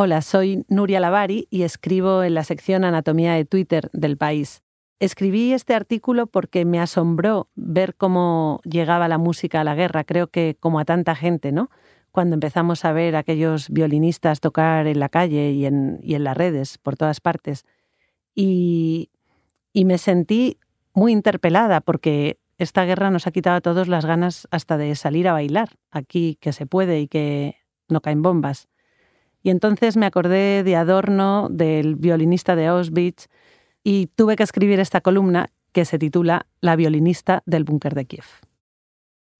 Hola, soy Nuria Lavari y escribo en la sección Anatomía de Twitter del país. Escribí este artículo porque me asombró ver cómo llegaba la música a la guerra, creo que como a tanta gente, ¿no? Cuando empezamos a ver a aquellos violinistas tocar en la calle y en, las redes, por todas partes. Y me sentí muy interpelada porque esta guerra nos ha quitado a todos las ganas hasta de salir a bailar, aquí que se puede y que no caen bombas. Y entonces me acordé de Adorno, del violinista de Auschwitz, y tuve que escribir esta columna que se titula La violinista del búnker de Kiev.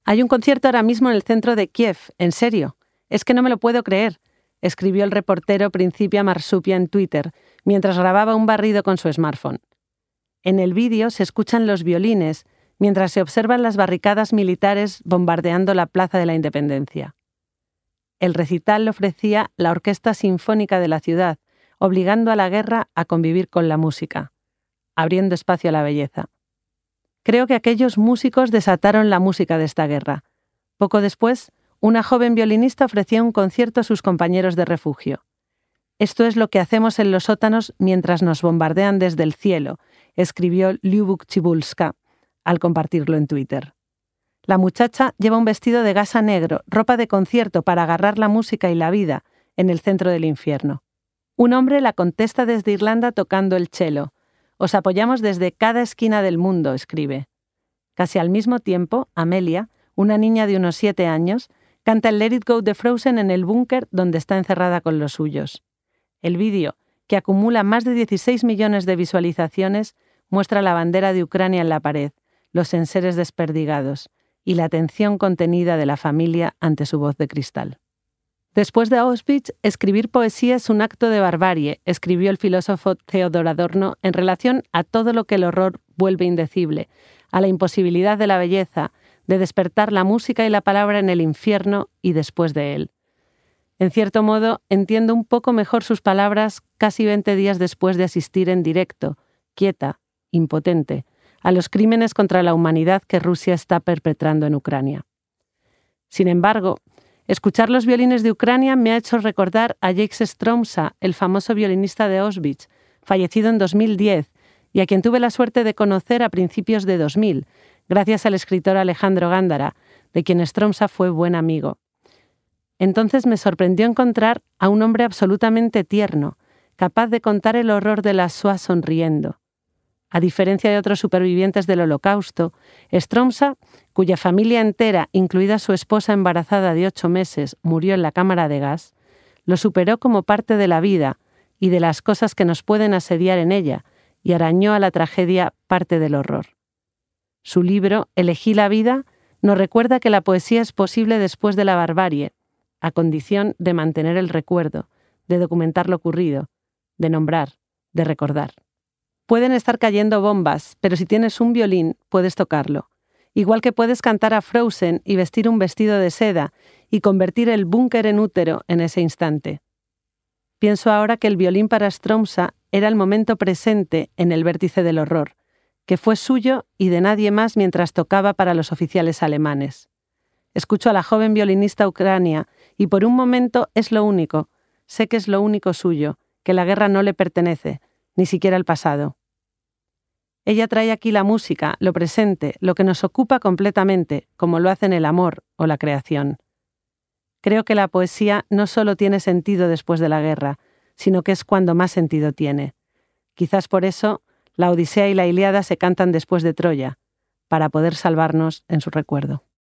Hay un concierto ahora mismo en el centro de Kiev, en serio. Es que no me lo puedo creer, escribió el reportero Principia Marsupia en Twitter, mientras grababa un barrido con su smartphone. En el vídeo se escuchan los violines, mientras se observan las barricadas militares bombardeando la Plaza de la Independencia. El recital lo ofrecía la Orquesta Sinfónica de la ciudad, obligando a la guerra a convivir con la música, abriendo espacio a la belleza. Creo que aquellos músicos desataron la música de esta guerra. Poco después, una joven violinista ofrecía un concierto a sus compañeros de refugio. Esto es lo que hacemos en los sótanos mientras nos bombardean desde el cielo, escribió Lyubuk Chibulska al compartirlo en Twitter. La muchacha lleva un vestido de gasa negro, ropa de concierto para agarrar la música y la vida en el centro del infierno. Un hombre la contesta desde Irlanda tocando el cello. Os apoyamos desde cada esquina del mundo, escribe. Casi al mismo tiempo, Amelia, una niña de unos siete años, canta el Let It Go de Frozen en el búnker donde está encerrada con los suyos. El vídeo, que acumula más de 16 millones de visualizaciones, muestra la bandera de Ucrania en la pared, los enseres desperdigados, y la atención contenida de la familia ante su voz de cristal. Después de Auschwitz, escribir poesía es un acto de barbarie, escribió el filósofo Theodor Adorno en relación a todo lo que el horror vuelve indecible, a la imposibilidad de la belleza, de despertar la música y la palabra en el infierno y después de él. En cierto modo, entiendo un poco mejor sus palabras casi 20 días después de asistir en directo, quieta, impotente, a los crímenes contra la humanidad que Rusia está perpetrando en Ucrania. Sin embargo, escuchar los violines de Ucrania me ha hecho recordar a Jake Stromsa, el famoso violinista de Auschwitz, fallecido en 2010 y a quien tuve la suerte de conocer a principios de 2000, gracias al escritor Alejandro Gándara, de quien Stromsa fue buen amigo. Entonces me sorprendió encontrar a un hombre absolutamente tierno, capaz de contar el horror de la SOA sonriendo. A diferencia de otros supervivientes del Holocausto, Stromsa, cuya familia entera, incluida su esposa embarazada de ocho meses, murió en la cámara de gas, lo superó como parte de la vida y de las cosas que nos pueden asediar en ella, y arañó a la tragedia parte del horror. Su libro, Elegí la vida, nos recuerda que la poesía es posible después de la barbarie, a condición de mantener el recuerdo, de documentar lo ocurrido, de nombrar, de recordar. Pueden estar cayendo bombas, pero si tienes un violín, puedes tocarlo. Igual que puedes cantar a Frozen y vestir un vestido de seda y convertir el búnker en útero en ese instante. Pienso ahora que el violín para Stromsa era el momento presente en el vértice del horror, que fue suyo y de nadie más mientras tocaba para los oficiales alemanes. Escucho a la joven violinista ucrania y por un momento es lo único, sé que es lo único suyo, que la guerra no le pertenece, ni siquiera el pasado. Ella trae aquí la música, lo presente, lo que nos ocupa completamente, como lo hacen el amor o la creación. Creo que la poesía no solo tiene sentido después de la guerra, sino que es cuando más sentido tiene. Quizás por eso la Odisea y la Ilíada se cantan después de Troya, para poder salvarnos en su recuerdo.